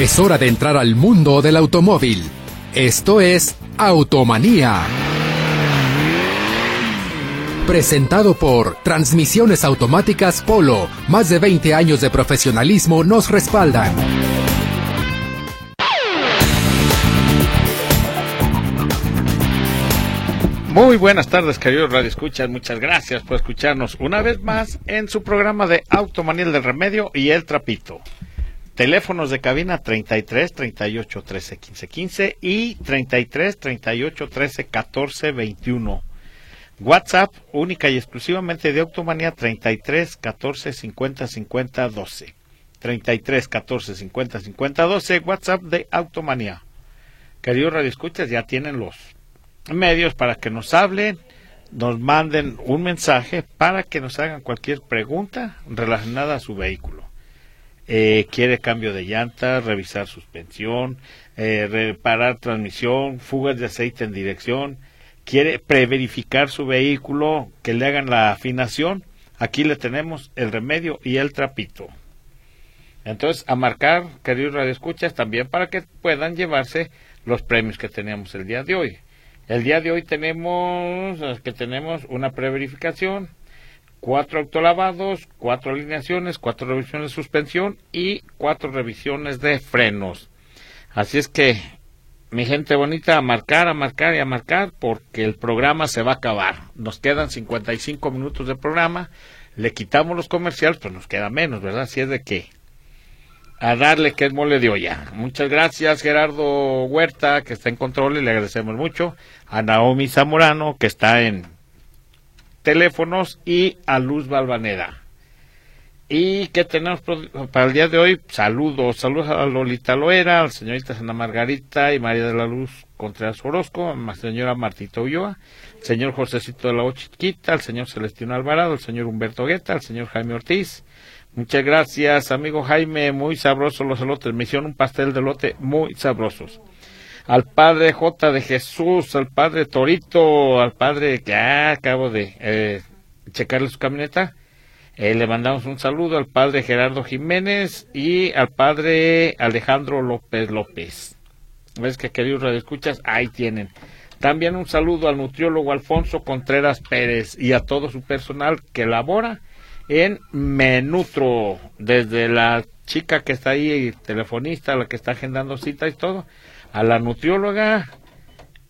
Es hora de entrar al mundo del automóvil. Esto es Automanía. Presentado por Transmisiones Automáticas Polo. Más de 20 años de profesionalismo nos respaldan. Muy buenas tardes, queridos Radio Escuchas. Muchas gracias por escucharnos una vez más en su programa de Automanía del Remedio y El Trapito. Teléfonos de cabina 33 38 13 15 15 y 33 38 13 14 21. WhatsApp única y exclusivamente de Automanía 33 14 50 50 12. 33 14 50 50 12. WhatsApp de Automanía. Queridos Radio Escuchas, ya tienen los medios para que nos hablen, nos manden un mensaje para que nos hagan cualquier pregunta relacionada a su vehículo. Eh, quiere cambio de llanta, revisar suspensión, eh, reparar transmisión, fugas de aceite en dirección, quiere preverificar su vehículo, que le hagan la afinación, aquí le tenemos el remedio y el trapito. Entonces, a marcar, queridos radioescuchas, también para que puedan llevarse los premios que tenemos el día de hoy. El día de hoy tenemos que tenemos una preverificación, cuatro autolavados, cuatro alineaciones, cuatro revisiones de suspensión y cuatro revisiones de frenos. Así es que, mi gente bonita, a marcar, a marcar y a marcar porque el programa se va a acabar. Nos quedan 55 minutos de programa, le quitamos los comerciales, pues nos queda menos, ¿verdad? Así es de que a darle que es mole de olla. Muchas gracias Gerardo Huerta, que está en control y le agradecemos mucho. A Naomi Zamorano, que está en teléfonos, y a Luz Balvanera. ¿Y qué tenemos para el día de hoy? Saludos, saludos a Lolita Loera, a la señorita Santa Margarita y María de la Luz Contreras Orozco, a la señora Martita Ulloa, al señor Josecito de la Ochiquita, al señor Celestino Alvarado, al señor Humberto Guetta, al señor Jaime Ortiz, Muchas gracias, amigo Jaime. Muy sabrosos los elotes. Me hicieron un pastel de elote muy sabrosos. Al padre J de Jesús, al padre Torito, al padre que acabo de eh, checarle su camioneta. Eh, le mandamos un saludo al padre Gerardo Jiménez y al padre Alejandro López López. ¿Ves que queridos escuchas Ahí tienen. También un saludo al nutriólogo Alfonso Contreras Pérez y a todo su personal que labora en Menutro, desde la chica que está ahí, telefonista, la que está agendando cita y todo, a la nutrióloga,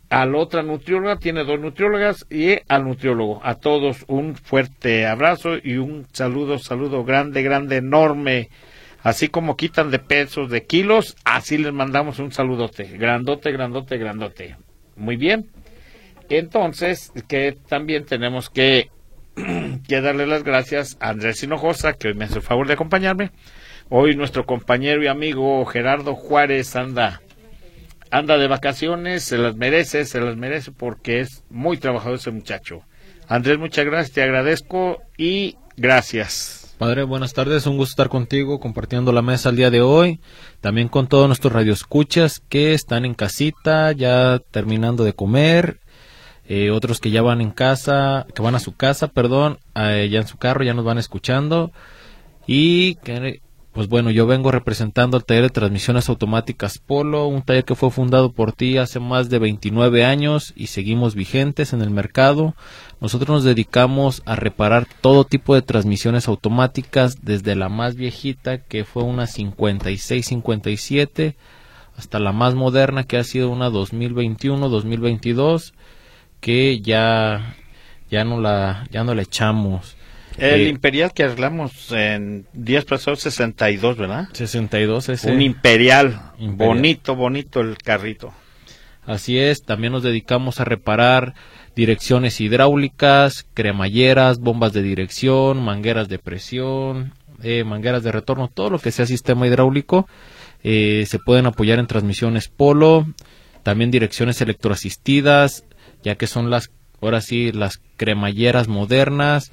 a la otra nutrióloga, tiene dos nutriólogas, y al nutriólogo. A todos un fuerte abrazo y un saludo, saludo grande, grande, enorme. Así como quitan de pesos, de kilos, así les mandamos un saludote. Grandote, grandote, grandote. Muy bien. Entonces, que también tenemos que quiero darle las gracias a Andrés Hinojosa, que hoy me hace el favor de acompañarme. Hoy nuestro compañero y amigo Gerardo Juárez anda, anda de vacaciones, se las merece, se las merece porque es muy trabajador ese muchacho. Andrés, muchas gracias, te agradezco y gracias. Padre, buenas tardes, un gusto estar contigo compartiendo la mesa el día de hoy, también con todos nuestros radioescuchas que están en casita, ya terminando de comer eh, otros que ya van en casa, que van a su casa, perdón, eh, ya en su carro, ya nos van escuchando. Y que, pues bueno, yo vengo representando al taller de transmisiones automáticas Polo, un taller que fue fundado por ti hace más de 29 años y seguimos vigentes en el mercado. Nosotros nos dedicamos a reparar todo tipo de transmisiones automáticas, desde la más viejita, que fue una 56-57, hasta la más moderna, que ha sido una 2021-2022 que ya ya no la ya no le echamos. El eh, Imperial que arreglamos en días pasados 62, ¿verdad? 62 es un imperial, bonito, bonito el carrito. Así es, también nos dedicamos a reparar direcciones hidráulicas, cremalleras, bombas de dirección, mangueras de presión, eh, mangueras de retorno, todo lo que sea sistema hidráulico. Eh, se pueden apoyar en transmisiones Polo, también direcciones electroasistidas, ya que son las, ahora sí, las cremalleras modernas,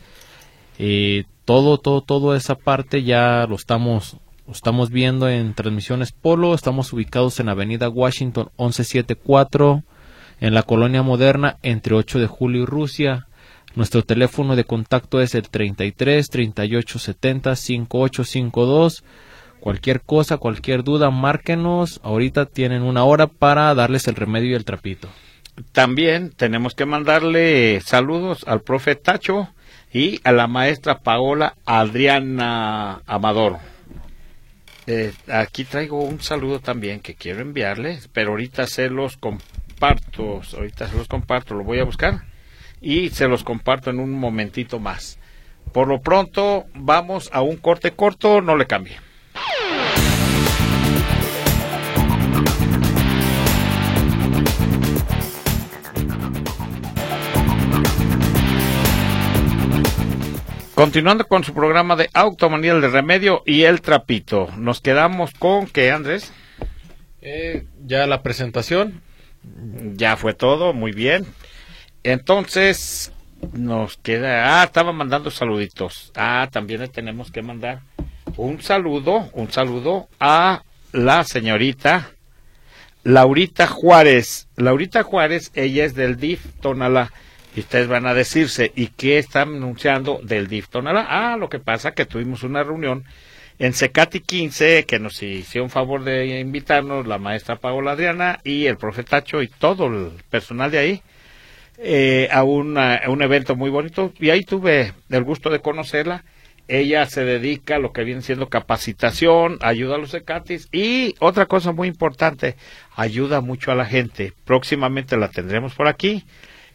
eh, todo, todo, toda esa parte ya lo estamos, estamos viendo en transmisiones Polo, estamos ubicados en Avenida Washington 1174, en la colonia moderna, entre 8 de julio y Rusia. Nuestro teléfono de contacto es el 33 38 70 5852. Cualquier cosa, cualquier duda, márquenos. Ahorita tienen una hora para darles el remedio y el trapito. También tenemos que mandarle saludos al profe Tacho y a la maestra Paola Adriana Amador. Eh, aquí traigo un saludo también que quiero enviarles, pero ahorita se los comparto, ahorita se los comparto, lo voy a buscar y se los comparto en un momentito más. Por lo pronto vamos a un corte corto, no le cambie. Continuando con su programa de Automanía de Remedio y el Trapito, nos quedamos con que Andrés. Eh, ya la presentación. Ya fue todo, muy bien. Entonces, nos queda. Ah, estaba mandando saluditos. Ah, también le tenemos que mandar un saludo, un saludo a la señorita Laurita Juárez. Laurita Juárez, ella es del DIF Tonalá. Y ustedes van a decirse, ¿y qué están anunciando del DIF? Ah, lo que pasa que tuvimos una reunión en Secati 15 que nos hicieron un favor de invitarnos la maestra Paola Adriana y el profetacho y todo el personal de ahí eh, a un evento muy bonito y ahí tuve el gusto de conocerla. Ella se dedica a lo que viene siendo capacitación, ayuda a los Secatis y otra cosa muy importante, ayuda mucho a la gente. Próximamente la tendremos por aquí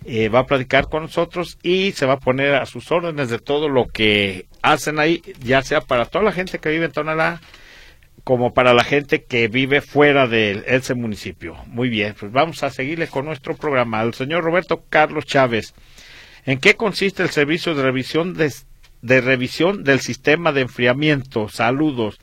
eh, va a platicar con nosotros y se va a poner a sus órdenes de todo lo que hacen ahí, ya sea para toda la gente que vive en Tonalá, como para la gente que vive fuera de ese municipio. Muy bien, pues vamos a seguirle con nuestro programa. El señor Roberto Carlos Chávez. ¿En qué consiste el servicio de revisión de revisión del sistema de enfriamiento? Saludos.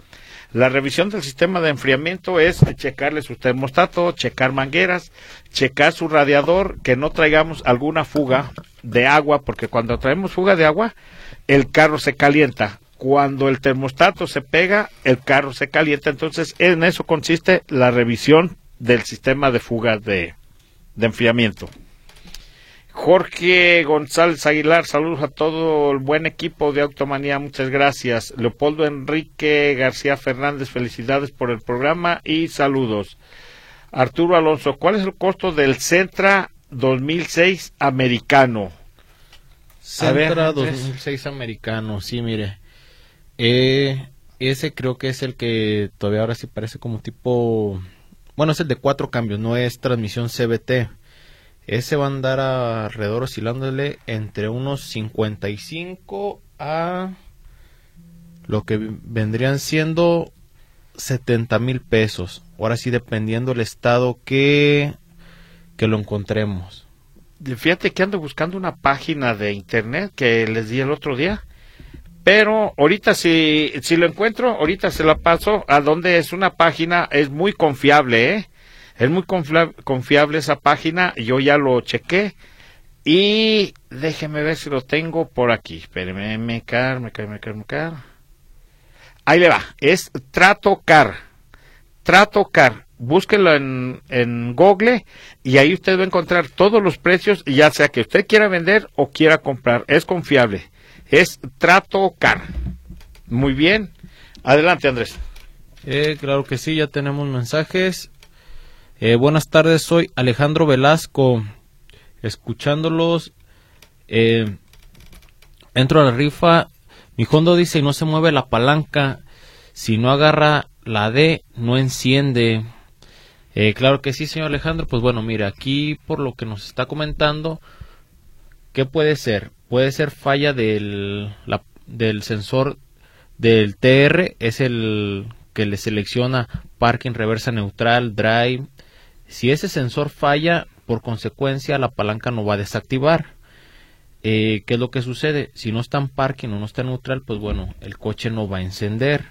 La revisión del sistema de enfriamiento es checarle su termostato, checar mangueras, checar su radiador, que no traigamos alguna fuga de agua, porque cuando traemos fuga de agua, el carro se calienta. Cuando el termostato se pega, el carro se calienta. Entonces, en eso consiste la revisión del sistema de fuga de, de enfriamiento. Jorge González Aguilar, saludos a todo el buen equipo de Automanía, muchas gracias. Leopoldo Enrique García Fernández, felicidades por el programa y saludos. Arturo Alonso, ¿cuál es el costo del Centra 2006 americano? Centra 2006 americano, sí, mire. Eh, ese creo que es el que todavía ahora sí parece como tipo... Bueno, es el de cuatro cambios, no es transmisión CBT ese va a andar alrededor oscilándole entre unos 55 a lo que vendrían siendo 70 mil pesos. Ahora sí, dependiendo del estado que, que lo encontremos. Fíjate que ando buscando una página de internet que les di el otro día. Pero ahorita si, si lo encuentro, ahorita se la paso a donde es una página, es muy confiable, ¿eh? Es muy confiable esa página, yo ya lo chequé y déjeme ver si lo tengo por aquí. Espéreme, me car, me car, me car, me car. Ahí le va, es Trato Car. Trato Car. Búsquelo en, en Google y ahí usted va a encontrar todos los precios, ya sea que usted quiera vender o quiera comprar. Es confiable. Es Trato Car. Muy bien. Adelante, Andrés. Eh, claro que sí, ya tenemos mensajes. Eh, buenas tardes, soy Alejandro Velasco. Escuchándolos, eh, entro a la rifa. Mi Hondo dice: no se mueve la palanca. Si no agarra la D, no enciende. Eh, claro que sí, señor Alejandro. Pues bueno, mire, aquí por lo que nos está comentando, ¿qué puede ser? Puede ser falla del, del sensor del TR, es el que le selecciona parking, reversa neutral, drive, si ese sensor falla, por consecuencia la palanca no va a desactivar. Eh, ¿Qué es lo que sucede? Si no está en parking o no está neutral, pues bueno, el coche no va a encender.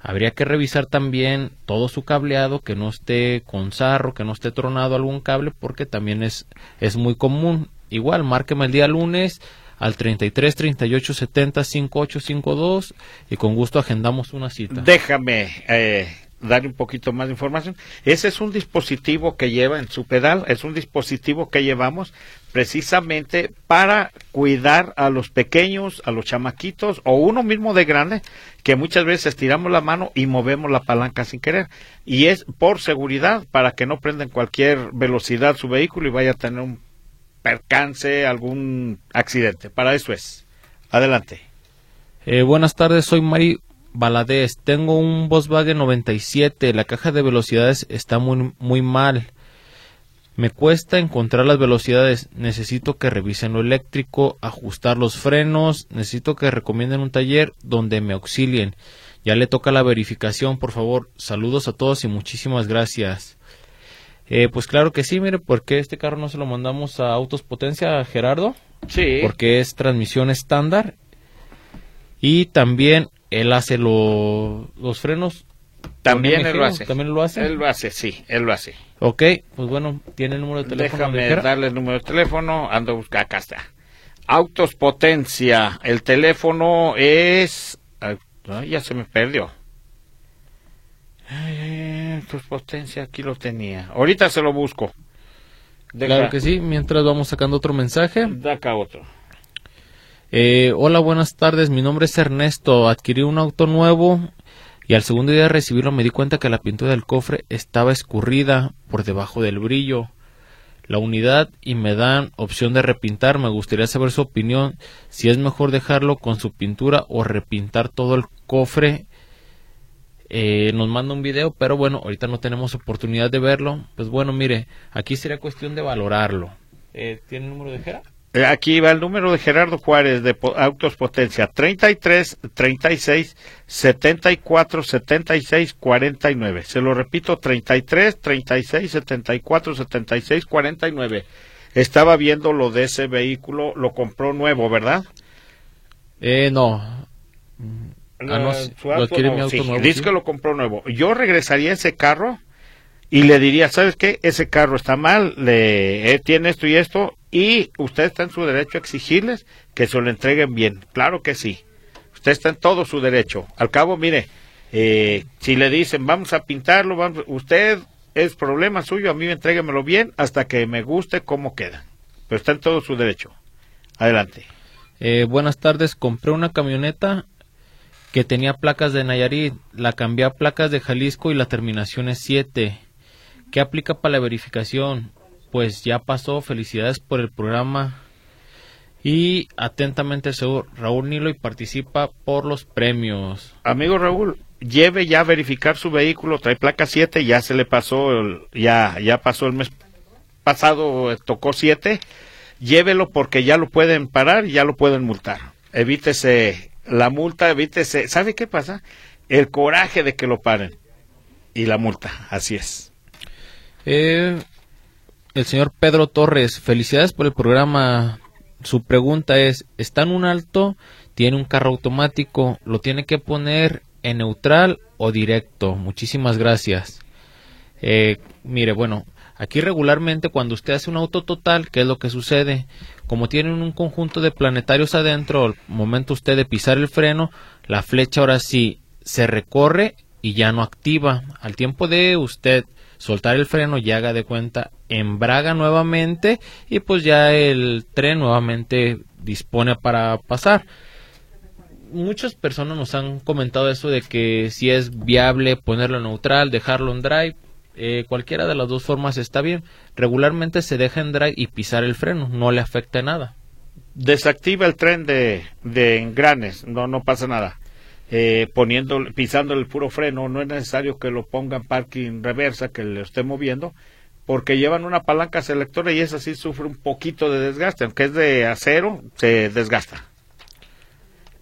Habría que revisar también todo su cableado, que no esté con sarro, que no esté tronado algún cable, porque también es, es muy común. Igual, márqueme el día lunes al 33 38 70 5852 y con gusto agendamos una cita. Déjame eh, dar un poquito más de información. Ese es un dispositivo que lleva en su pedal, es un dispositivo que llevamos precisamente para cuidar a los pequeños, a los chamaquitos o uno mismo de grande, que muchas veces estiramos la mano y movemos la palanca sin querer. Y es por seguridad, para que no prenda en cualquier velocidad su vehículo y vaya a tener un percance, algún accidente. Para eso es. Adelante. Eh, buenas tardes, soy Mari Baladés. Tengo un Volkswagen 97. La caja de velocidades está muy, muy mal. Me cuesta encontrar las velocidades. Necesito que revisen lo eléctrico, ajustar los frenos. Necesito que recomienden un taller donde me auxilien. Ya le toca la verificación, por favor. Saludos a todos y muchísimas gracias. Eh, pues claro que sí, mire, porque este carro no se lo mandamos a Autos Potencia, Gerardo. Sí. Porque es transmisión estándar. Y también él hace los frenos también él lo hace. ¿También lo hace? Él lo hace, sí, él lo hace. Ok, pues bueno, tiene el número de teléfono. Déjame darle el número de teléfono, ando a buscar, acá está. Autos Potencia, el teléfono es... ya se me perdió. Autos Potencia, aquí lo tenía. Ahorita se lo busco. Claro que sí, mientras vamos sacando otro mensaje. Da acá otro. Eh, hola, buenas tardes. Mi nombre es Ernesto. Adquirí un auto nuevo y al segundo día de recibirlo me di cuenta que la pintura del cofre estaba escurrida por debajo del brillo. La unidad y me dan opción de repintar. Me gustaría saber su opinión si es mejor dejarlo con su pintura o repintar todo el cofre. Eh, nos manda un video, pero bueno, ahorita no tenemos oportunidad de verlo. Pues bueno, mire, aquí sería cuestión de valorarlo. Eh, ¿Tiene el número de Jera? Eh, aquí va el número de Gerardo Juárez de Autos Potencia 33 36 74 76 49. Se lo repito 33 36 74 76 49. Estaba viendo lo de ese vehículo, lo compró nuevo, ¿verdad? Eh, no. Ah, no, lo Dice que lo compró nuevo. Yo regresaría ese carro y le diría, ¿sabes qué? Ese carro está mal, le eh, tiene esto y esto, y usted está en su derecho a exigirles que se lo entreguen bien. Claro que sí. Usted está en todo su derecho. Al cabo, mire, eh, si le dicen vamos a pintarlo, vamos, usted es problema suyo, a mí entréguemelo bien hasta que me guste cómo queda. Pero está en todo su derecho. Adelante. Eh, buenas tardes, compré una camioneta que tenía placas de Nayarit, la cambié a placas de Jalisco y la terminación es 7. ¿Qué aplica para la verificación? Pues ya pasó. Felicidades por el programa. Y atentamente el Raúl Nilo y participa por los premios. Amigo Raúl, lleve ya a verificar su vehículo, trae placa 7, ya se le pasó, ya, ya pasó el mes pasado, tocó 7. Llévelo porque ya lo pueden parar y ya lo pueden multar. Evítese la multa, evítese. ¿Sabe qué pasa? El coraje de que lo paren y la multa, así es. Eh, el señor Pedro Torres, felicidades por el programa. Su pregunta es, ¿está en un alto? Tiene un carro automático, lo tiene que poner en neutral o directo. Muchísimas gracias. Eh, mire, bueno, aquí regularmente cuando usted hace un auto total, ¿qué es lo que sucede? Como tienen un conjunto de planetarios adentro, al momento usted de pisar el freno, la flecha ahora sí se recorre y ya no activa. Al tiempo de usted soltar el freno y haga de cuenta embraga nuevamente y pues ya el tren nuevamente dispone para pasar. Muchas personas nos han comentado eso de que si es viable ponerlo neutral, dejarlo en drive, eh, cualquiera de las dos formas está bien. Regularmente se deja en drive y pisar el freno, no le afecta nada. Desactiva el tren de, de engranes, no, no pasa nada eh, poniendo, pisando el puro freno, no es necesario que lo pongan parking reversa, que le esté moviendo, porque llevan una palanca selectora y esa sí sufre un poquito de desgaste, aunque es de acero, se desgasta.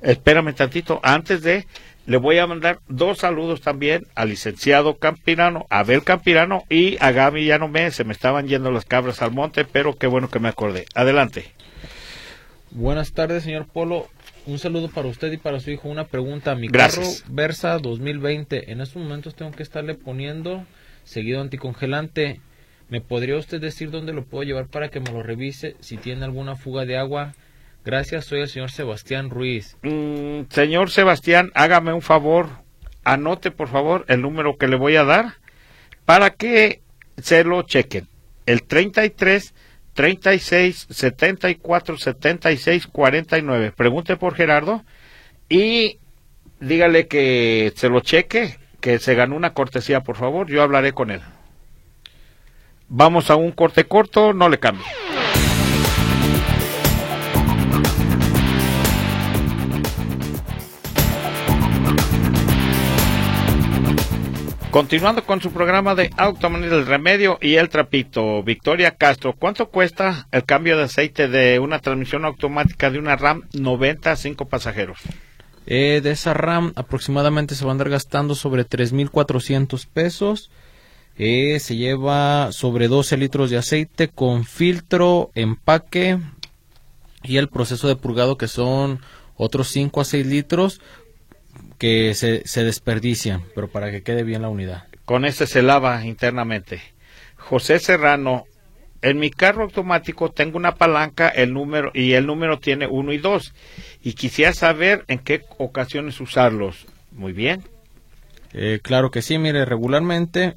Espérame tantito, antes de, le voy a mandar dos saludos también al licenciado Campirano, Abel Campirano y a Gaby me se me estaban yendo las cabras al monte, pero qué bueno que me acordé. Adelante. Buenas tardes, señor Polo un saludo para usted y para su hijo. Una pregunta. Mi carro Versa 2020. En estos momentos tengo que estarle poniendo seguido anticongelante. ¿Me podría usted decir dónde lo puedo llevar para que me lo revise? Si tiene alguna fuga de agua. Gracias, soy el señor Sebastián Ruiz. Mm, señor Sebastián, hágame un favor. Anote, por favor, el número que le voy a dar para que se lo chequen. El 33 36 74 76 49. Pregunte por Gerardo y dígale que se lo cheque, que se ganó una cortesía, por favor. Yo hablaré con él. Vamos a un corte corto, no le cambie. Continuando con su programa de Automanía del Remedio y el Trapito, Victoria Castro, ¿cuánto cuesta el cambio de aceite de una transmisión automática de una RAM 90 a 5 pasajeros? Eh, de esa RAM aproximadamente se va a andar gastando sobre 3.400 pesos. Eh, se lleva sobre 12 litros de aceite con filtro, empaque y el proceso de purgado que son otros 5 a 6 litros que se, se desperdician, pero para que quede bien la unidad. Con este se lava internamente. José Serrano, en mi carro automático tengo una palanca el número y el número tiene 1 y 2 y quisiera saber en qué ocasiones usarlos. Muy bien. Eh, claro que sí, mire, regularmente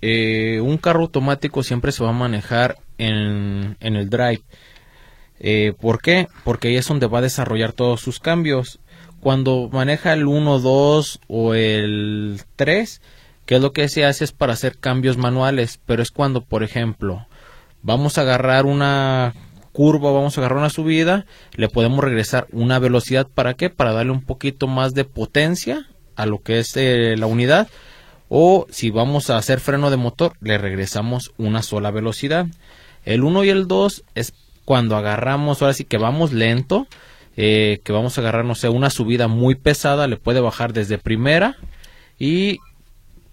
eh, un carro automático siempre se va a manejar en, en el drive. Eh, ¿Por qué? Porque ahí es donde va a desarrollar todos sus cambios cuando maneja el 1, 2 o el 3, que es lo que se hace es para hacer cambios manuales, pero es cuando, por ejemplo, vamos a agarrar una curva, vamos a agarrar una subida, le podemos regresar una velocidad, ¿para qué? Para darle un poquito más de potencia a lo que es eh, la unidad, o si vamos a hacer freno de motor, le regresamos una sola velocidad. El 1 y el 2 es cuando agarramos, ahora sí que vamos lento, eh, que vamos a agarrar, no sé, una subida muy pesada, le puede bajar desde primera y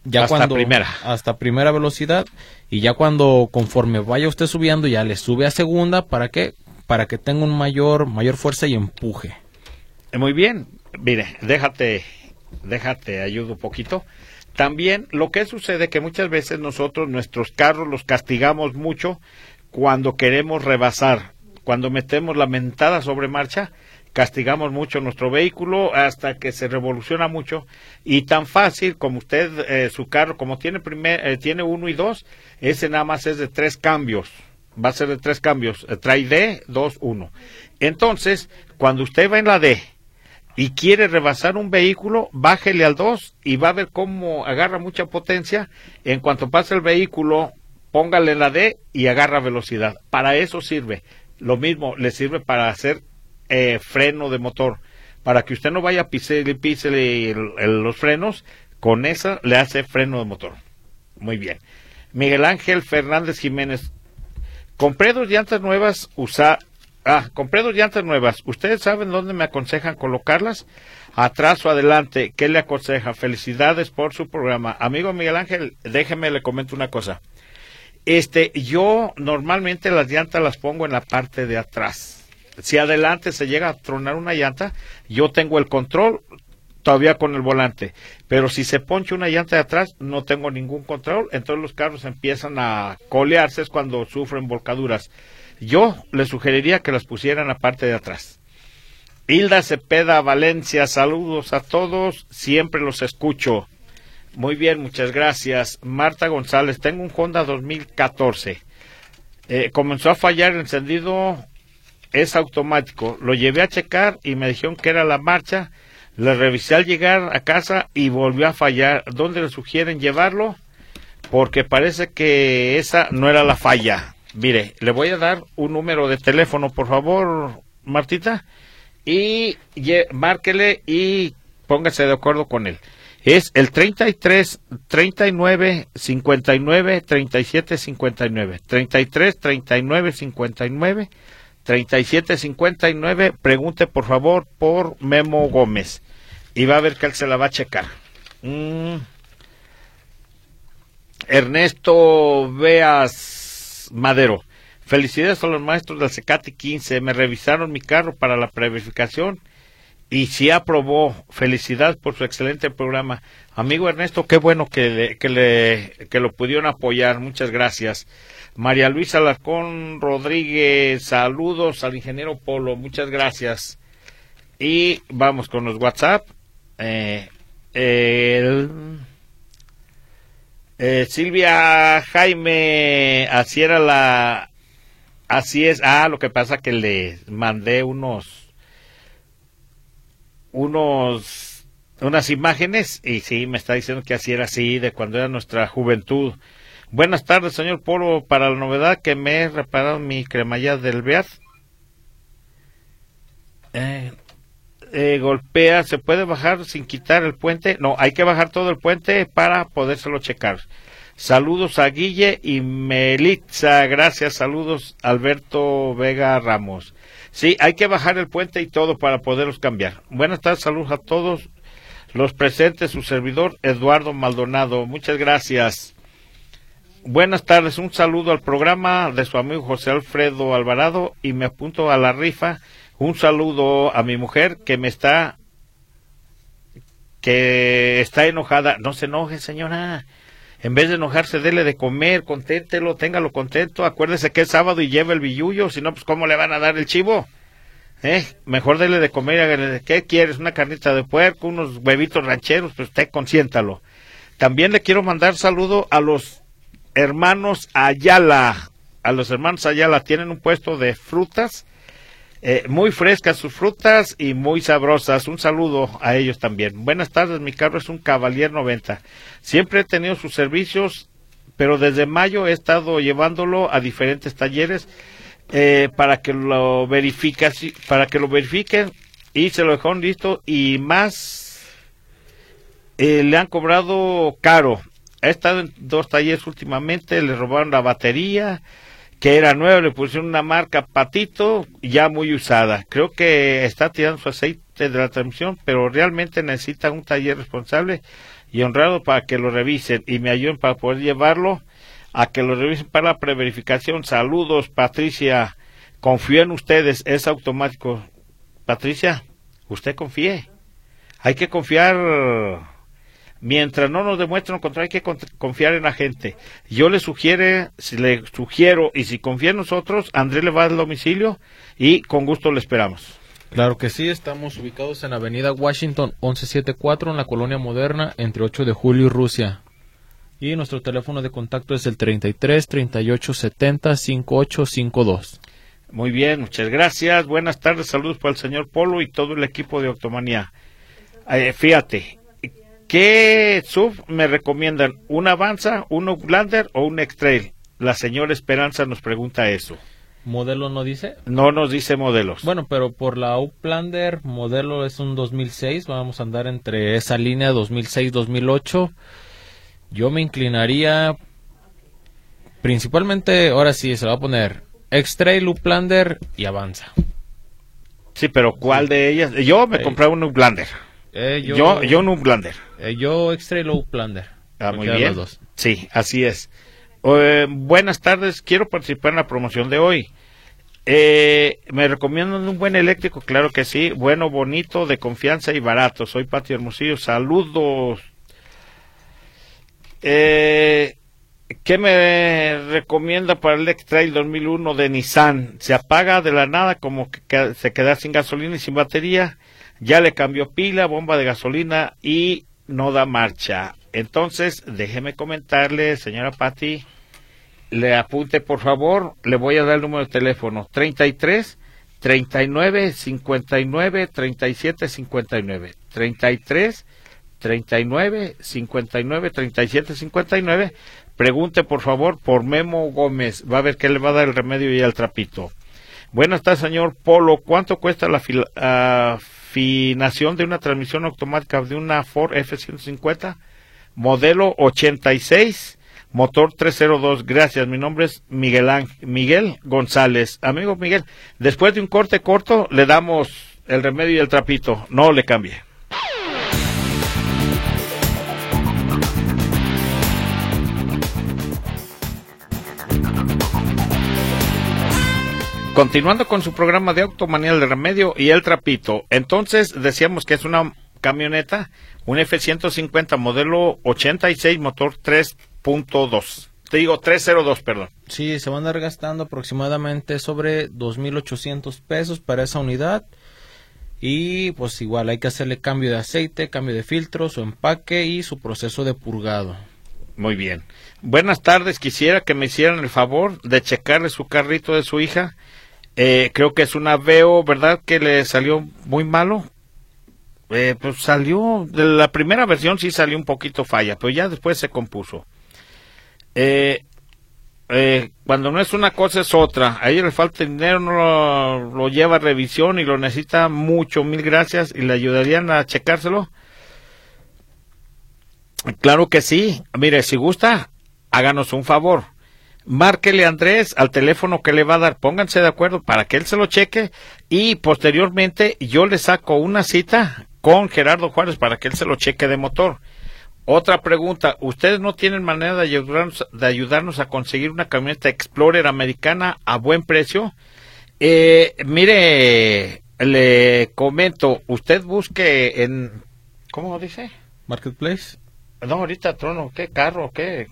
ya hasta cuando primera. hasta primera velocidad y ya cuando conforme vaya usted subiendo ya le sube a segunda para que para que tenga un mayor mayor fuerza y empuje. Eh, Muy bien, mire, déjate, déjate, ayudo un poquito. También lo que sucede que muchas veces nosotros nuestros carros los castigamos mucho cuando queremos rebasar, cuando metemos la mentada sobre marcha, castigamos mucho nuestro vehículo hasta que se revoluciona mucho y tan fácil como usted eh, su carro como tiene primer eh, tiene uno y dos ese nada más es de tres cambios va a ser de tres cambios eh, trae D dos uno entonces cuando usted va en la D y quiere rebasar un vehículo, bájele al 2 y va a ver cómo agarra mucha potencia. En cuanto pase el vehículo, póngale la D y agarra velocidad. Para eso sirve. Lo mismo le sirve para hacer eh, freno de motor. Para que usted no vaya a el- los frenos, con esa le hace freno de motor. Muy bien. Miguel Ángel Fernández Jiménez. Compré dos llantas nuevas, usa... Ah, compré dos llantas nuevas. ¿Ustedes saben dónde me aconsejan colocarlas? Atrás o adelante. ¿Qué le aconseja? Felicidades por su programa. Amigo Miguel Ángel, déjeme le comento una cosa. Este, yo normalmente las llantas las pongo en la parte de atrás. Si adelante se llega a tronar una llanta, yo tengo el control todavía con el volante. Pero si se poncha una llanta de atrás, no tengo ningún control. Entonces los carros empiezan a colearse, es cuando sufren volcaduras. Yo les sugeriría que las pusieran la parte de atrás. Hilda Cepeda Valencia, saludos a todos, siempre los escucho. Muy bien, muchas gracias. Marta González, tengo un Honda 2014. Eh, comenzó a fallar el encendido, es automático. Lo llevé a checar y me dijeron que era la marcha. Le revisé al llegar a casa y volvió a fallar. ¿Dónde le sugieren llevarlo? Porque parece que esa no era la falla. Mire, le voy a dar un número de teléfono, por favor, Martita, y márquele y póngase de acuerdo con él. Es el 33 39 59 37 59. 33 39 59 37 59. Pregunte por favor por Memo Gómez y va a ver que él se la va a checar. Mm. Ernesto Veas Madero. Felicidades a los maestros del Secati 15. Me revisaron mi carro para la preverificación y sí aprobó. Felicidades por su excelente programa. Amigo Ernesto, qué bueno que, le, que, le, que lo pudieron apoyar. Muchas gracias. María Luisa Alarcón Rodríguez, saludos al ingeniero Polo. Muchas gracias. Y vamos con los WhatsApp. Eh, el- eh, Silvia Jaime, así era la Así es. Ah, lo que pasa que le mandé unos unos unas imágenes y sí me está diciendo que así era así de cuando era nuestra juventud. Buenas tardes, señor Polo. Para la novedad que me he reparado mi cremallera del Beat. Eh, eh, golpea, ¿se puede bajar sin quitar el puente? No, hay que bajar todo el puente para podérselo checar. Saludos a Guille y Melitza, gracias, saludos Alberto Vega Ramos. Sí, hay que bajar el puente y todo para poderlos cambiar. Buenas tardes, saludos a todos los presentes, su servidor Eduardo Maldonado. Muchas gracias. Buenas tardes, un saludo al programa de su amigo José Alfredo Alvarado y me apunto a la rifa. Un saludo a mi mujer que me está que está enojada. No se enoje, señora. En vez de enojarse, dele de comer, conténtelo, téngalo contento. Acuérdese que es sábado y lleva el billullo, si no, pues ¿cómo le van a dar el chivo? ¿Eh? Mejor dele de comer y hágale, ¿qué quieres? ¿Una carnita de puerco, unos huevitos rancheros? Pues usted consiéntalo. También le quiero mandar saludo a los hermanos Ayala. A los hermanos Ayala tienen un puesto de frutas eh, muy frescas sus frutas y muy sabrosas. Un saludo a ellos también. Buenas tardes, mi carro es un Cavalier 90. Siempre he tenido sus servicios, pero desde mayo he estado llevándolo a diferentes talleres eh, para que lo para que lo verifiquen y se lo dejaron listo y más eh, le han cobrado caro. Ha estado en dos talleres últimamente, le robaron la batería, que era nueva, le pusieron una marca Patito, ya muy usada. Creo que está tirando su aceite de la transmisión, pero realmente necesita un taller responsable y honrado para que lo revisen y me ayuden para poder llevarlo a que lo revisen para la preverificación. Saludos, Patricia. Confío en ustedes, es automático. Patricia, usted confíe. Hay que confiar mientras no nos demuestren lo contrario, hay que confiar en la gente. Yo le sugiere, si le sugiero y si confía en nosotros, André le va al domicilio y con gusto le esperamos. Claro que sí, estamos ubicados en Avenida Washington 1174 en la colonia moderna entre 8 de julio y Rusia. Y nuestro teléfono de contacto es el 33 38 70 5852. Muy bien, muchas gracias. Buenas tardes, saludos para el señor Polo y todo el equipo de Octomanía. Eh, fíjate, ¿Qué sub me recomiendan? ¿Un Avanza, un Uplander o un X-Trail? La señora Esperanza nos pregunta eso. ¿Modelo no dice? No nos dice modelos. Bueno, pero por la Uplander, modelo es un 2006. Vamos a andar entre esa línea 2006-2008. Yo me inclinaría principalmente, ahora sí, se va a poner X-Trail, Uplander y Avanza. Sí, pero ¿cuál de ellas? Yo me compré un Uplander. Eh, yo, yo, un Uplander. Eh, yo Extra Low Plander. Ah, muy bien. Sí, así es. Eh, buenas tardes, quiero participar en la promoción de hoy. ¿Me recomiendan un buen eléctrico? Claro que sí. Bueno, bonito, de confianza y barato. Soy Patio Hermosillo. Saludos. ¿Qué me recomienda para el X-Trail 2001 de Nissan? Se apaga de la nada como que se queda sin gasolina y sin batería ya le cambió pila, bomba de gasolina y no da marcha. Entonces, déjeme comentarle, señora Patti, le apunte por favor, le voy a dar el número de teléfono 33 39 59 37 59 33 39 59 37 59 pregunte por favor por Memo Gómez. Va a ver qué le va a dar el remedio y el trapito. Buenas tardes señor Polo. ¿cuánto cuesta la fila, uh, afinación de una transmisión automática de una Ford F-150, modelo 86, motor 302. Gracias, mi nombre es Miguel, Miguel González. Amigo Miguel, después de un corte corto le damos el remedio y el trapito. No le cambie. Continuando con su programa de Automanía de Remedio y el Trapito, entonces decíamos que es una camioneta, un F-150 modelo 86, motor 3.2. Te digo 302, perdón. Sí, se van a andar gastando aproximadamente sobre 2.800 pesos para esa unidad. Y pues igual hay que hacerle cambio de aceite, cambio de filtro, su empaque y su proceso de purgado. Muy bien. Buenas tardes, quisiera que me hicieran el favor de checarle su carrito de su hija. Eh, creo que es una Veo, ¿verdad? Que le salió muy malo. Eh, pues salió, de la primera versión sí salió un poquito falla, pero ya después se compuso. Eh, eh, cuando no es una cosa es otra. A ella le falta dinero, no lo, lo, lleva a revisión y lo necesita mucho. Mil gracias y le ayudarían a checárselo. Claro que sí. Mire, si gusta, háganos un favor. Márquele a Andrés al teléfono que le va a dar. Pónganse de acuerdo para que él se lo cheque y posteriormente yo le saco una cita con Gerardo Juárez para que él se lo cheque de motor. Otra pregunta, ¿ustedes no tienen manera de ayudarnos, de ayudarnos a conseguir una camioneta Explorer americana a buen precio? Eh, mire, le comento, usted busque en, ¿cómo dice? Marketplace. No, ahorita trono, ¿qué carro? ¿Qué?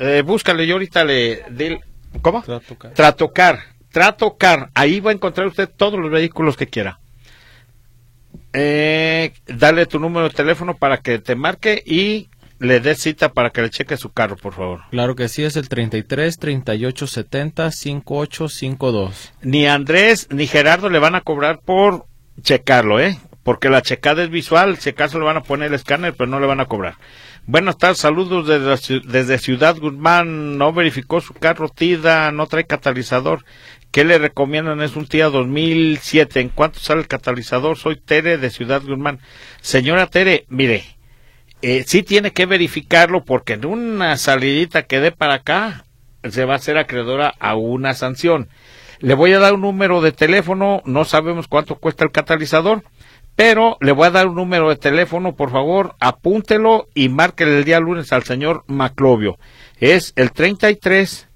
Eh, búscale, yo ahorita le, de, ¿cómo? Tratocar. Tratocar. Tratocar. Ahí va a encontrar usted todos los vehículos que quiera. Eh, dale tu número de teléfono para que te marque y le dé cita para que le cheque su carro, por favor. Claro que sí, es el 33 38 70 5852. Ni Andrés ni Gerardo le van a cobrar por checarlo, ¿eh? Porque la checada es visual, si acaso le van a poner el escáner, pero no le van a cobrar. Buenas tardes, saludos desde, Ciudad Guzmán. No verificó su carro TIDA, no trae catalizador. ¿Qué le recomiendan? Es un TIDA 2007. ¿En cuánto sale el catalizador? Soy Tere de Ciudad Guzmán. Señora Tere, mire, eh, sí tiene que verificarlo porque en una salidita que dé para acá se va a hacer acreedora a una sanción. Le voy a dar un número de teléfono, no sabemos cuánto cuesta el catalizador pero le voy a dar un número de teléfono, por favor, apúntelo y márquele el día lunes al señor Maclovio. Es el 33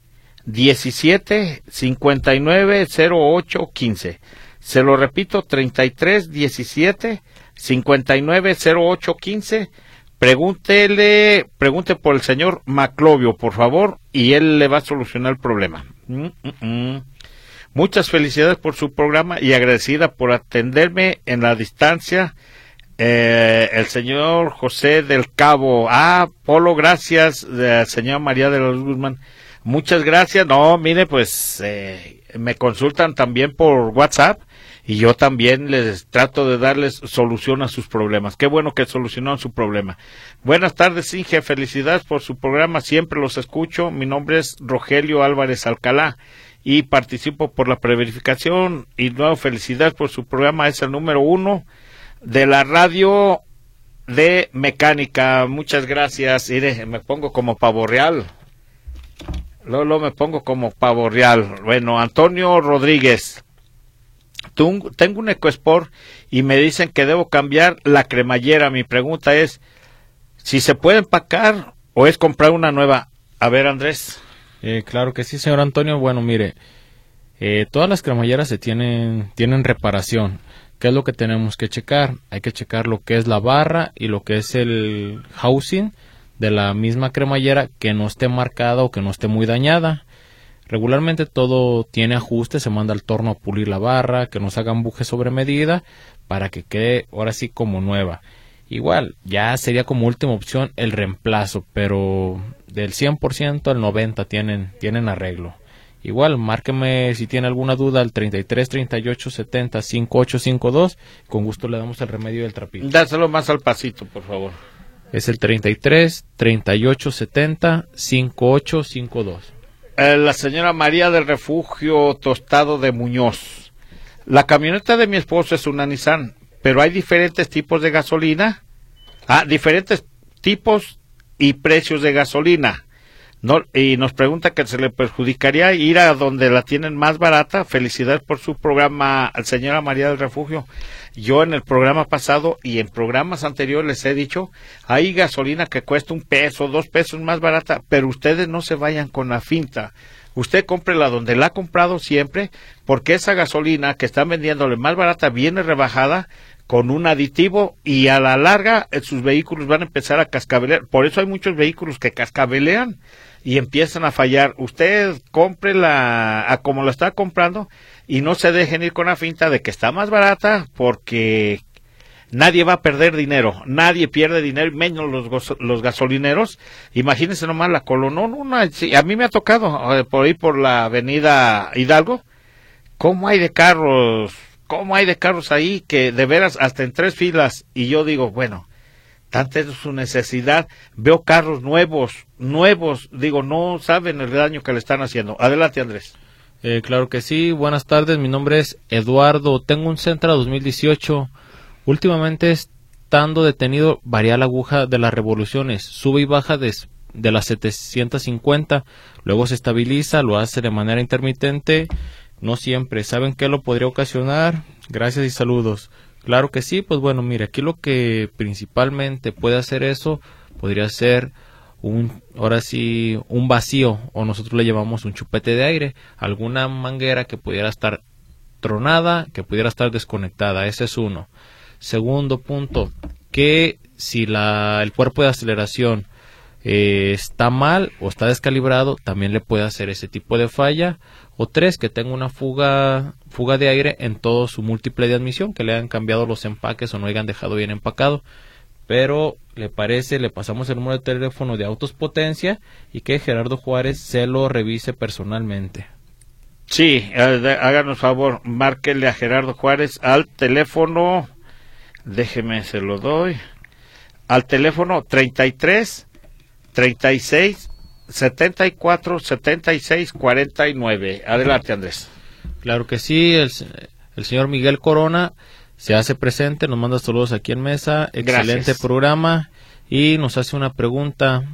17 59 08 15. Se lo repito, 33 17 59 08 15. Pregúntele, pregunte por el señor Maclovio, por favor, y él le va a solucionar el problema. Mm, mm, mm. Muchas felicidades por su programa y agradecida por atenderme en la distancia. Eh, el señor José del Cabo. Ah, Polo, gracias. Eh, señor María de los Guzmán. Muchas gracias. No, mire, pues eh, me consultan también por WhatsApp y yo también les trato de darles solución a sus problemas. Qué bueno que solucionaron su problema. Buenas tardes, Inge. Felicidades por su programa. Siempre los escucho. Mi nombre es Rogelio Álvarez Alcalá y participo por la preverificación. Y nueva felicidad por su programa es el número uno de la radio de mecánica. Muchas gracias. Mire, me pongo como pavo real. Lolo me pongo como pavo real. Bueno Antonio Rodríguez tengo un EcoSport y me dicen que debo cambiar la cremallera. Mi pregunta es si se puede empacar o es comprar una nueva a ver Andrés eh, claro que sí, señor Antonio. Bueno, mire, eh, todas las cremalleras se tienen, tienen reparación. ¿Qué es lo que tenemos que checar? Hay que checar lo que es la barra y lo que es el housing de la misma cremallera que no esté marcada o que no esté muy dañada. Regularmente todo tiene ajuste, se manda al torno a pulir la barra, que nos hagan buje sobre medida para que quede ahora sí como nueva. Igual, ya sería como última opción el reemplazo, pero del 100% al 90% tienen, tienen arreglo. Igual, márqueme si tiene alguna duda al 33 38 70 5852. Con gusto le damos el remedio del trapito. Dáselo más al pasito, por favor. Es el 33 38 70 5852. la señora María del Refugio Tostado de Muñoz. La camioneta de mi esposo es una Nissan, pero hay diferentes tipos de gasolina. Ah, diferentes tipos y precios de gasolina. No, y nos pregunta que se le perjudicaría ir a donde la tienen más barata. Felicidades por su programa, señora María del Refugio. Yo en el programa pasado y en programas anteriores les he dicho, hay gasolina que cuesta un peso, dos pesos más barata, pero ustedes no se vayan con la finta. Usted cómprela donde la ha comprado siempre, porque esa gasolina que están vendiéndole más barata viene rebajada con un aditivo y a la larga eh, sus vehículos van a empezar a cascabelear. Por eso hay muchos vehículos que cascabelean y empiezan a fallar. Usted compre la a como la está comprando y no se dejen ir con la finta de que está más barata porque nadie va a perder dinero, nadie pierde dinero, menos los, los gasolineros. Imagínense nomás la colonón, a mí me ha tocado eh, por ahí por la avenida Hidalgo, cómo hay de carros, cómo hay de carros ahí que de veras hasta en tres filas y yo digo, bueno, tanta es su necesidad, veo carros nuevos, nuevos, digo, no saben el daño que le están haciendo. Adelante, Andrés. Eh, claro que sí, buenas tardes, mi nombre es Eduardo, tengo un Centra 2018 Últimamente estando detenido varía la aguja de las revoluciones, sube y baja de, de las 750, luego se estabiliza, lo hace de manera intermitente, no siempre. ¿Saben qué lo podría ocasionar? Gracias y saludos. Claro que sí, pues bueno, mire, aquí lo que principalmente puede hacer eso podría ser un, ahora sí, un vacío, o nosotros le llamamos un chupete de aire, alguna manguera que pudiera estar tronada, que pudiera estar desconectada, ese es uno. Segundo punto, que si la, el cuerpo de aceleración eh, está mal o está descalibrado, también le puede hacer ese tipo de falla. O tres, que tenga una fuga, fuga de aire en todo su múltiple de admisión, que le hayan cambiado los empaques o no hayan dejado bien empacado. Pero le parece, le pasamos el número de teléfono de Autos Potencia y que Gerardo Juárez se lo revise personalmente. Sí, háganos favor, márquele a Gerardo Juárez al teléfono déjeme se lo doy, al teléfono 33 36 74 76 49. Adelante, Andrés. Claro que sí, el, el señor Miguel Corona se hace presente, nos manda saludos aquí en mesa, excelente programa y nos hace una pregunta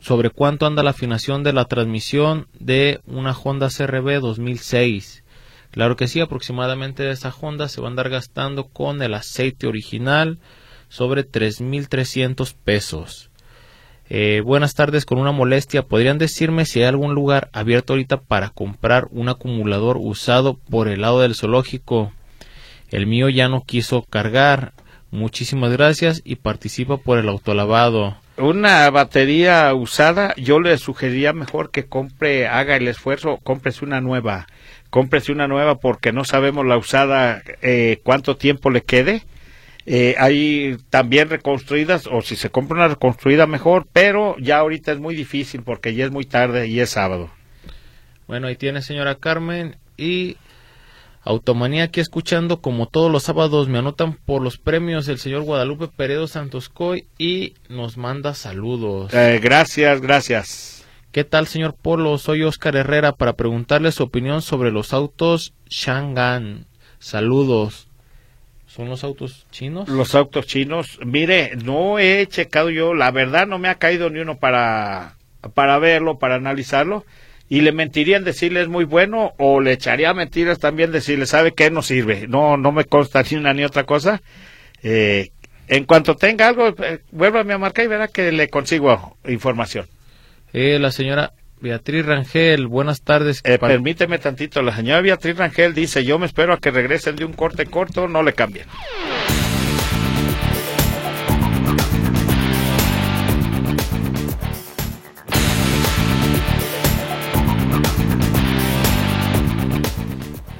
sobre cuánto anda la afinación de la transmisión de una Honda CRB 2006. Claro que sí, aproximadamente esa Honda se va a andar gastando con el aceite original sobre 3.300 pesos. Eh, buenas tardes, con una molestia, ¿podrían decirme si hay algún lugar abierto ahorita para comprar un acumulador usado por el lado del zoológico? El mío ya no quiso cargar. Muchísimas gracias y participa por el autolavado. Una batería usada, yo le sugeriría mejor que compre, haga el esfuerzo, cómprese una nueva cómprese una nueva porque no sabemos la usada eh, cuánto tiempo le quede. Eh, hay también reconstruidas, o si se compra una reconstruida mejor, pero ya ahorita es muy difícil porque ya es muy tarde y es sábado. Bueno, ahí tiene señora Carmen y Automanía aquí escuchando como todos los sábados me anotan por los premios el señor Guadalupe Peredo Santoscoy y nos manda saludos. Eh, gracias, gracias. ¿Qué tal, señor Polo? Soy Oscar Herrera para preguntarle su opinión sobre los autos Shangan. Saludos. ¿Son los autos chinos? Los autos chinos. Mire, no he checado yo, la verdad no me ha caído ni uno para, para verlo, para analizarlo. Y le mentiría en decirle es muy bueno o le echaría mentiras también decirle, ¿sabe qué? No sirve. No, no me consta ni una ni otra cosa. Eh, en cuanto tenga algo, eh, vuélvame a marcar y verá que le consigo información. Eh, la señora Beatriz Rangel, buenas tardes. Eh, permíteme tantito, la señora Beatriz Rangel dice, yo me espero a que regresen de un corte corto, no le cambien.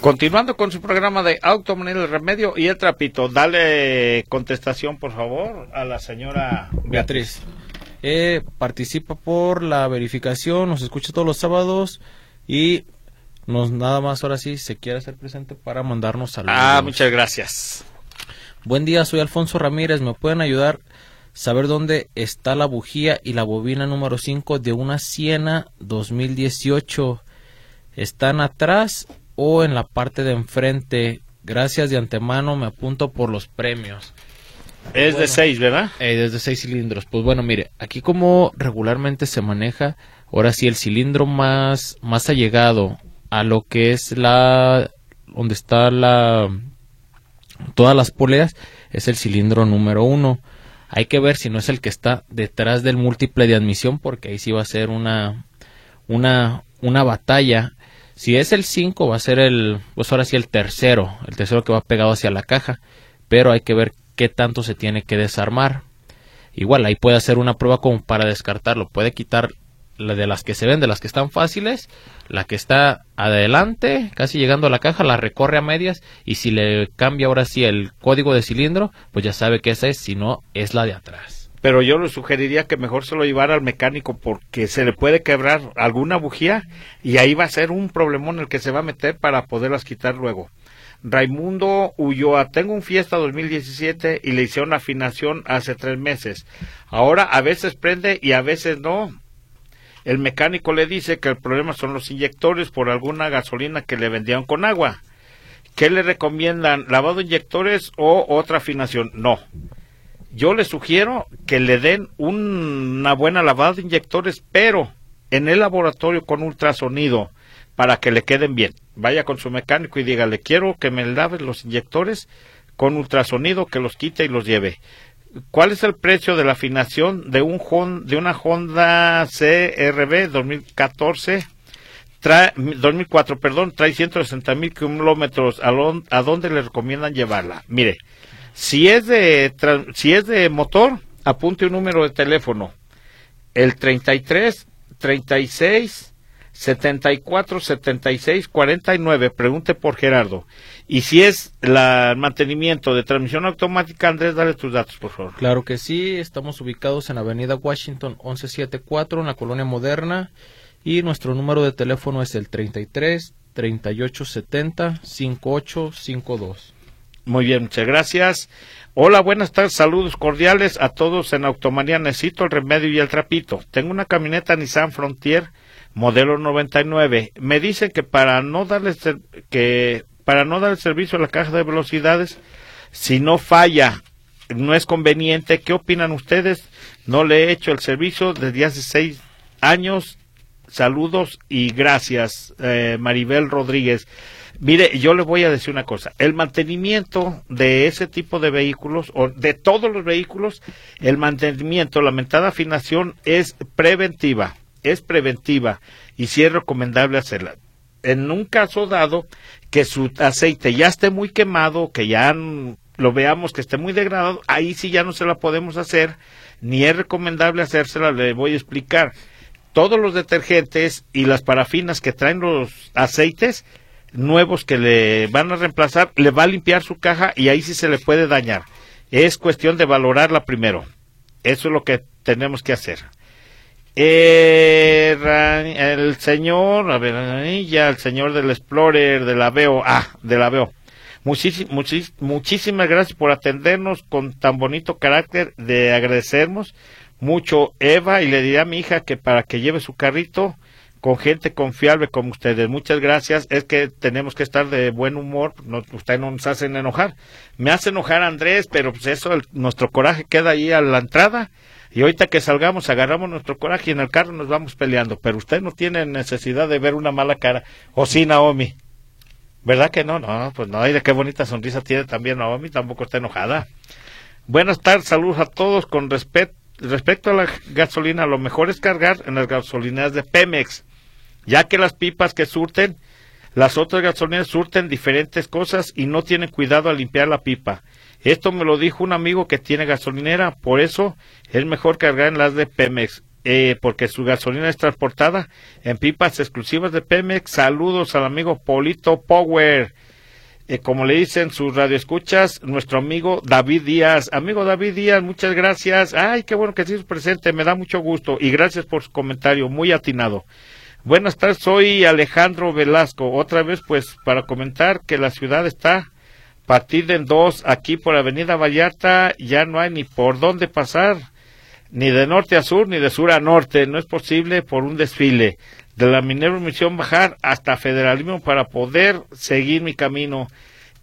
Continuando con su programa de Automonía del Remedio y el Trapito, dale contestación, por favor, a la señora Beatriz. Eh, participa por la verificación, nos escucha todos los sábados y nos nada más ahora sí se quiere hacer presente para mandarnos saludos. Ah, muchas gracias. Buen día, soy Alfonso Ramírez. ¿Me pueden ayudar a saber dónde está la bujía y la bobina número 5 de una Siena 2018? ¿Están atrás o en la parte de enfrente? Gracias de antemano, me apunto por los premios. Es de seis, ¿verdad? Eh, es de seis cilindros. Pues bueno, mire, aquí como regularmente se maneja, ahora sí el cilindro más, más allegado a lo que es la, donde está la, todas las poleas, es el cilindro número uno. Hay que ver si no es el que está detrás del múltiple de admisión, porque ahí sí va a ser una, una, una batalla. Si es el 5, va a ser el, pues ahora sí el tercero, el tercero que va pegado hacia la caja. Pero hay que ver qué tanto se tiene que desarmar. Igual, ahí puede hacer una prueba como para descartarlo. Puede quitar la de las que se ven, de las que están fáciles, la que está adelante, casi llegando a la caja, la recorre a medias y si le cambia ahora sí el código de cilindro, pues ya sabe que esa es, si no, es la de atrás. Pero yo le sugeriría que mejor se lo llevara al mecánico porque se le puede quebrar alguna bujía y ahí va a ser un problemón el que se va a meter para poderlas quitar luego. Raimundo Ulloa, tengo un Fiesta 2017 y le hicieron afinación hace tres meses. Ahora a veces prende y a veces no. El mecánico le dice que el problema son los inyectores por alguna gasolina que le vendían con agua. ¿Qué le recomiendan? ¿Lavado de inyectores o otra afinación? No. Yo le sugiero que le den una buena lavada de inyectores, pero en el laboratorio con ultrasonido para que le queden bien. Vaya con su mecánico y dígale, quiero que me lave los inyectores con ultrasonido, que los quite y los lleve. ¿Cuál es el precio de la afinación de, un, de una Honda CRB 2014? Trae, 2004, perdón, trae 160 mil kilómetros. ¿A, dónde le recomiendan llevarla? Mire, si es de, si es de motor, apunte un número de teléfono. El 33 36 74 76 49. Pregunte por Gerardo. Y si es el mantenimiento de transmisión automática, Andrés, dale tus datos, por favor. Claro que sí. Estamos ubicados en Avenida Washington 1174, en la colonia moderna. Y nuestro número de teléfono es el 33 38 70 5852. Muy bien, muchas gracias. Hola, buenas tardes, saludos cordiales a todos en Automanía. Necesito el remedio y el trapito. Tengo una camioneta Nissan Frontier modelo 99. Me dicen que para no darle que para no dar el servicio a la caja de velocidades, si no falla, no es conveniente. ¿Qué opinan ustedes? No le he hecho el servicio desde hace seis años. Saludos y gracias, eh, Maribel Rodríguez. Mire, yo le voy a decir una cosa. El mantenimiento de ese tipo de vehículos, o de todos los vehículos, el mantenimiento, la mentada afinación es preventiva es preventiva y sí es recomendable hacerla. En un caso dado que su aceite ya esté muy quemado, que ya lo veamos que esté muy degradado, ahí sí ya no se la podemos hacer, ni es recomendable hacérsela, le voy a explicar. Todos los detergentes y las parafinas que traen los aceites nuevos que le van a reemplazar, le va a limpiar su caja y ahí sí se le puede dañar. Es cuestión de valorarla primero. Eso es lo que tenemos que hacer. Eh, el señor, a ver, ya el señor del Explorer, de la Veo, ah, de la Veo. muchísimas gracias por atendernos con tan bonito carácter de agradecernos mucho Eva y le diré a mi hija que para que lleve su carrito con gente confiable como ustedes. Muchas gracias. Es que tenemos que estar de buen humor. No, ustedes no nos hacen enojar. Me hace enojar Andrés, pero pues eso, nuestro coraje queda ahí a la entrada y ahorita que salgamos, agarramos nuestro coraje y en el carro nos vamos peleando. Pero usted no tiene necesidad de ver una mala cara. ¿O sí, Naomi? ¿Verdad que no? No, pues no. De qué bonita sonrisa tiene también Naomi. Tampoco está enojada. Buenas tardes, saludos a todos. Con respecto a la gasolina, lo mejor es cargar en las gasolineras de Pemex, ya que las pipas que surten, las otras gasolineras surten diferentes cosas y no tienen cuidado al limpiar la pipa. Esto me lo dijo un amigo que tiene gasolinera, por eso es mejor cargar en las de Pemex, eh, porque su gasolina es transportada en pipas exclusivas de Pemex. Saludos al amigo Polito Power. Eh, como le dicen sus radioescuchas, nuestro amigo David Díaz. Amigo David Díaz, muchas gracias. Ay, qué bueno que estés presente, me da mucho gusto. Y gracias por su comentario, muy atinado. Buenas tardes, soy Alejandro Velasco. Otra vez, pues, para comentar que la ciudad está partida en dos aquí por Avenida Vallarta, ya no hay ni por dónde pasar, ni de norte a sur, ni de sur a norte, no es posible por un desfile. De la Minero Misión bajar hasta Federalismo para poder seguir mi camino.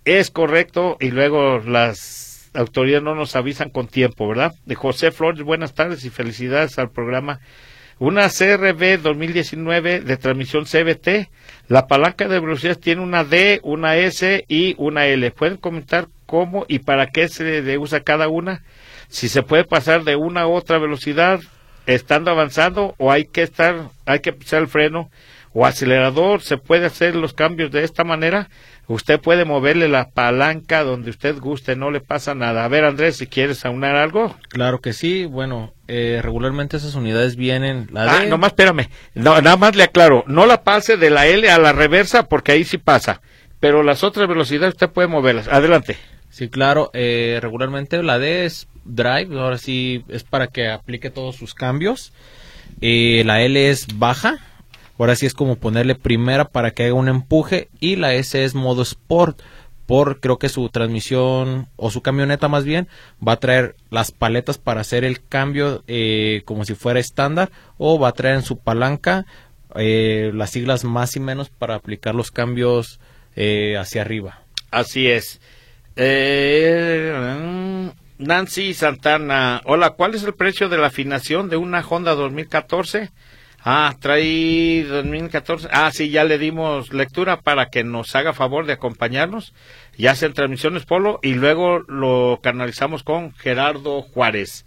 Es correcto y luego las autoridades no nos avisan con tiempo, ¿verdad? De José Flores, buenas tardes y felicidades al programa una CRB 2019 de transmisión CBT. La palanca de velocidad tiene una D, una S y una L. ¿Pueden comentar cómo y para qué se usa cada una? Si se puede pasar de una a otra velocidad estando avanzando o hay que estar, hay que pisar el freno o acelerador, se puede hacer los cambios de esta manera. Usted puede moverle la palanca donde usted guste, no le pasa nada. A ver, Andrés, si quieres aunar algo. Claro que sí. Bueno, eh, regularmente esas unidades vienen. La ah, nomás espérame. No, nada más le aclaro. No la pase de la L a la reversa porque ahí sí pasa. Pero las otras velocidades usted puede moverlas. Adelante. Sí, claro. Eh, regularmente la D es drive. Ahora sí es para que aplique todos sus cambios. Eh, la L es baja Ahora sí es como ponerle primera para que haga un empuje y la S es modo sport. Por creo que su transmisión o su camioneta más bien va a traer las paletas para hacer el cambio eh, como si fuera estándar o va a traer en su palanca eh, las siglas más y menos para aplicar los cambios eh, hacia arriba. Así es. Nancy Santana, hola, ¿cuál es el precio de la afinación de una Honda 2014? Ah, trae 2014. Ah, sí, ya le dimos lectura para que nos haga favor de acompañarnos. Ya hacen transmisiones Polo y luego lo canalizamos con Gerardo Juárez.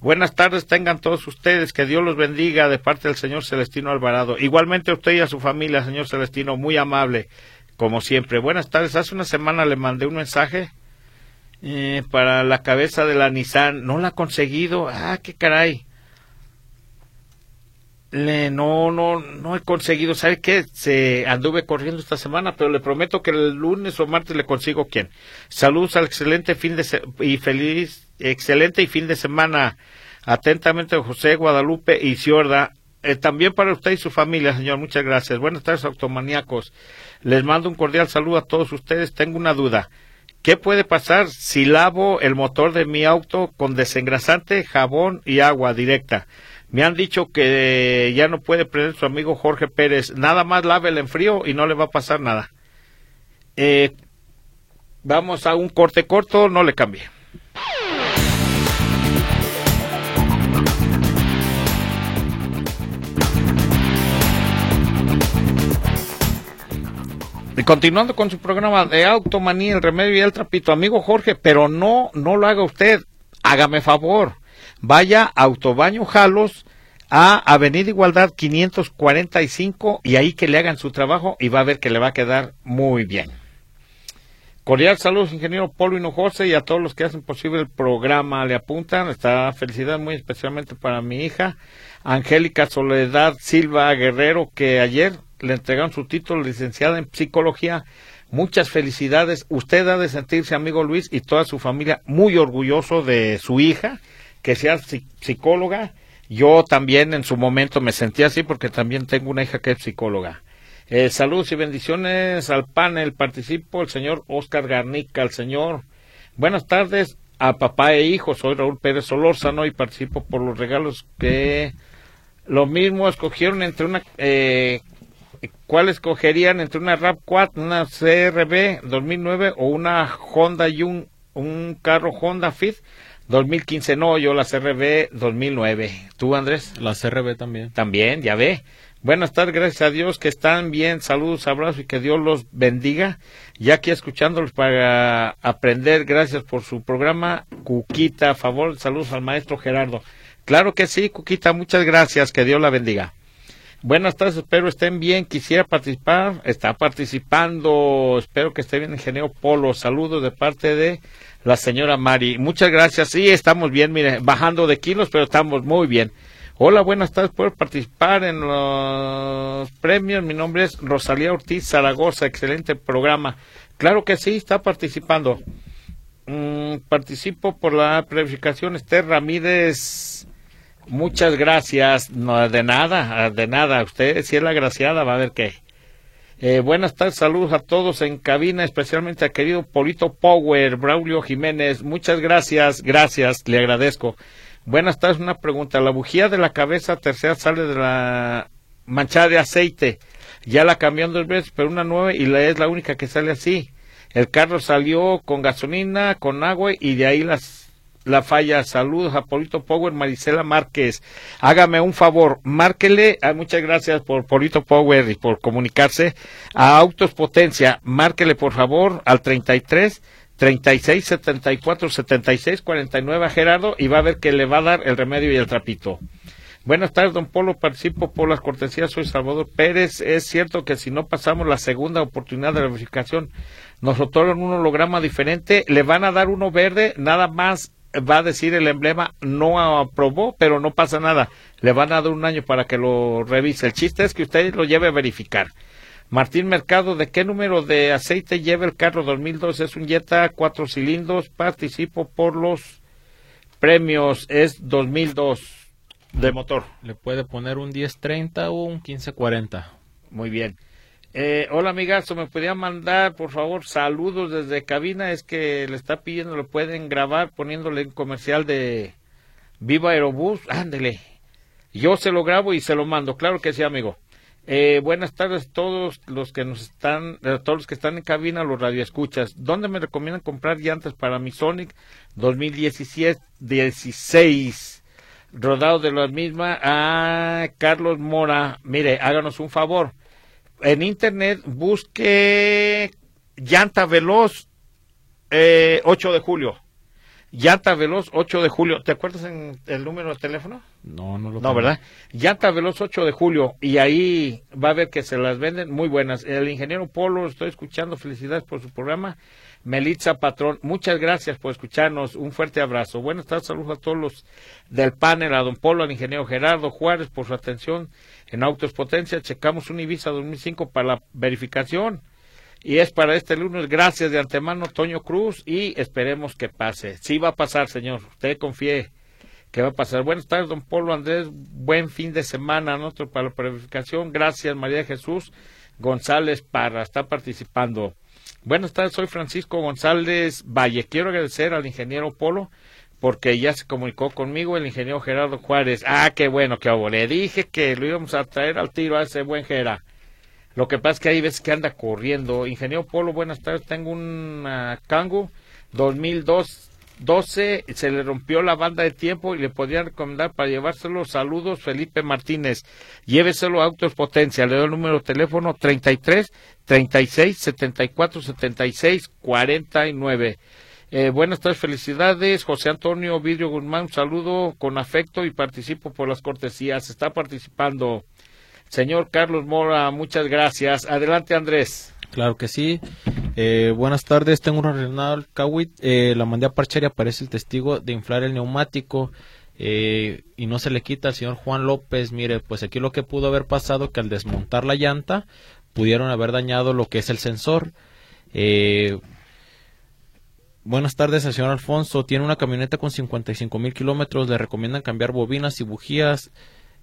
Buenas tardes, tengan todos ustedes, que Dios los bendiga de parte del señor Celestino Alvarado. Igualmente usted y a su familia, señor Celestino, muy amable, como siempre. Buenas tardes, hace una semana le mandé un mensaje eh, para la cabeza de la Nissan, no la ha conseguido, ah, qué caray le, no, no, no he conseguido. ¿Sabe qué? Se anduve corriendo esta semana, pero le prometo que el lunes o martes le consigo quién. Saludos al excelente fin de y feliz, excelente y fin de semana. Atentamente José Guadalupe y Ciorda. Eh, también para usted y su familia, señor. Muchas gracias. Buenas tardes, automaníacos. Les mando un cordial saludo a todos ustedes. Tengo una duda. ¿Qué puede pasar si lavo el motor de mi auto con desengrasante, jabón y agua directa? Me han dicho que ya no puede prender su amigo Jorge Pérez. Nada más lávela en frío y no le va a pasar nada. Eh, vamos a un corte corto, no le cambie. Y continuando con su programa de Automanía, el remedio y el trapito, amigo Jorge, pero no, no lo haga usted, hágame favor vaya a Autobaño Jalos a Avenida Igualdad 545 y ahí que le hagan su trabajo y va a ver que le va a quedar muy bien. Cordial saludos, ingeniero Polo Hinojosa y a todos los que hacen posible el programa. Le apuntan esta felicidad muy especialmente para mi hija, Angélica Soledad Silva Guerrero, que ayer le entregaron su título licenciada en psicología. Muchas felicidades. Usted ha de sentirse, amigo Luis, y toda su familia muy orgulloso de su hija que sea psicóloga. Yo también en su momento me sentí así porque también tengo una hija que es psicóloga. Eh, saludos y bendiciones al panel. Participo el señor Oscar Garnica, el señor. Buenas tardes a papá e hijo. Soy Raúl Pérez Solórzano y participo por los regalos que lo mismo escogieron entre una. Eh, ¿Cuál escogerían entre una Rap 4, una CRB 2009 o una Honda y un, un carro Honda Fit? 2015 no, yo la CRB 2009. ¿Tú, Andrés? La CRB también. También, ya ve. Buenas tardes, gracias a Dios que están bien. Saludos, abrazos y que Dios los bendiga. Ya aquí escuchándolos para aprender, gracias por su programa. Cuquita, a favor, saludos al maestro Gerardo. Claro que sí, Cuquita, muchas gracias, que Dios la bendiga. Buenas tardes, espero estén bien. Quisiera participar, está participando, espero que esté bien, ingeniero Polo. Saludos de parte de la señora Mari. Muchas gracias. Sí, estamos bien, mire, bajando de kilos, pero estamos muy bien. Hola, buenas tardes. Puedo participar en los premios. Mi nombre es Rosalía Ortiz Zaragoza. Excelente programa. Claro que sí, está participando. Mm, participo por la verificación. Esther Ramírez. Muchas gracias. No, de nada, de nada. Usted, si es la graciada, va a ver qué. Eh, buenas tardes, saludos a todos en cabina, especialmente a querido Polito Power, Braulio Jiménez. Muchas gracias, gracias, le agradezco. Buenas tardes, una pregunta. La bujía de la cabeza tercera sale de la manchada de aceite. Ya la cambiaron dos veces, pero una nueva y la es la única que sale así. El carro salió con gasolina, con agua y de ahí las la falla. Saludos a Polito Power, Marisela Márquez. Hágame un favor, márquele, ah, muchas gracias por Polito Power y por comunicarse a Autos Potencia. Márquele por favor al 33 36 74 76 49 a Gerardo y va a ver que le va a dar el remedio y el trapito. Buenas tardes, don Polo. Participo por las cortesías. Soy Salvador Pérez. Es cierto que si no pasamos la segunda oportunidad de la verificación, nos otorgan un holograma diferente. Le van a dar uno verde, nada más va a decir el emblema no aprobó, pero no pasa nada. Le van a dar un año para que lo revise. El chiste es que usted lo lleve a verificar. Martín Mercado, ¿de qué número de aceite lleva el carro 2002? Es un Jetta cuatro cilindros. Participo por los premios. Es 2002 de motor. Le puede poner un 1030 o un 1540. Muy bien. Eh, hola amigazo, ¿me podría mandar por favor saludos desde cabina? Es que le está pidiendo, lo pueden grabar poniéndole un comercial de Viva Aerobús. Ándele. Yo se lo grabo y se lo mando. Claro que sí, amigo. Eh, buenas tardes a todos los que nos están, a todos los que están en cabina, los radioescuchas. ¿Dónde me recomiendan comprar llantas para mi Sonic 2017 16? rodado de la misma a Carlos Mora. Mire, háganos un favor. En internet busque llanta veloz eh, 8 de julio. Llanta Veloz 8 de julio. ¿Te acuerdas en el número de teléfono? No, no lo No, ¿verdad? Llanta Veloz 8 de julio. Y ahí va a ver que se las venden muy buenas. El ingeniero Polo, estoy escuchando. Felicidades por su programa. Melitza Patrón, muchas gracias por escucharnos. Un fuerte abrazo. Buenas tardes, saludos a todos los del panel, a don Polo, al ingeniero Gerardo Juárez por su atención en Autos Potencia. Checamos un Ibiza 2005 para la verificación. Y es para este lunes, gracias de antemano, Toño Cruz, y esperemos que pase. Sí va a pasar, señor. Usted confíe que va a pasar. Buenas tardes, don Polo Andrés. Buen fin de semana, nuestro para la verificación. Gracias, María Jesús González, para estar participando. Buenas tardes, soy Francisco González Valle. Quiero agradecer al ingeniero Polo porque ya se comunicó conmigo el ingeniero Gerardo Juárez. Ah, qué bueno, qué que Le dije que lo íbamos a traer al tiro a ese buen Gera. Lo que pasa es que hay veces que anda corriendo. Ingeniero Polo, buenas tardes. Tengo un uh, Kangu 2002 12 se le rompió la banda de tiempo y le podían recomendar para llevárselo saludos Felipe Martínez. Lléveselo a Autos Potencia. Le doy el número de teléfono 33 36 74 76 49. Eh, buenas tardes, felicidades. José Antonio Vidrio Guzmán, un saludo con afecto y participo por las cortesías. Está participando. Señor Carlos Mora, muchas gracias. Adelante, Andrés. Claro que sí. Eh, buenas tardes, tengo una Renault Kawit. Eh, la mandé a parchar y aparece el testigo de inflar el neumático. Eh, y no se le quita al señor Juan López. Mire, pues aquí lo que pudo haber pasado que al desmontar la llanta pudieron haber dañado lo que es el sensor. Eh, buenas tardes al señor Alfonso. Tiene una camioneta con 55 mil kilómetros. Le recomiendan cambiar bobinas y bujías.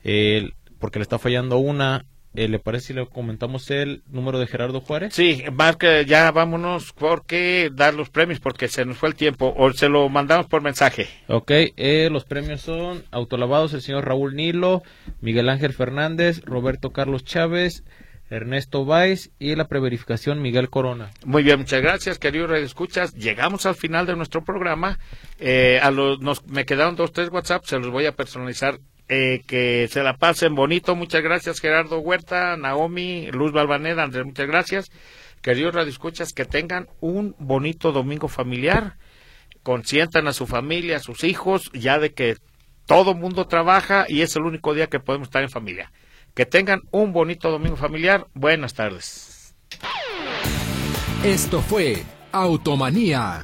Eh, porque le está fallando una. Eh, ¿Le parece si le comentamos el número de Gerardo Juárez? Sí, más que ya vámonos porque dar los premios porque se nos fue el tiempo o se lo mandamos por mensaje. Ok, eh, los premios son autolavados el señor Raúl Nilo, Miguel Ángel Fernández, Roberto Carlos Chávez, Ernesto Valls y la preverificación Miguel Corona. Muy bien, muchas gracias, queridos Escuchas. Llegamos al final de nuestro programa. Eh, a los, nos, me quedaron dos, tres WhatsApp, se los voy a personalizar eh, que se la pasen bonito. Muchas gracias, Gerardo Huerta, Naomi, Luz Balvaneda, Andrés, muchas gracias. Queridos radioescuchas, que tengan un bonito domingo familiar. Consientan a su familia, a sus hijos, ya de que todo mundo trabaja y es el único día que podemos estar en familia. Que tengan un bonito domingo familiar. Buenas tardes. Esto fue Automanía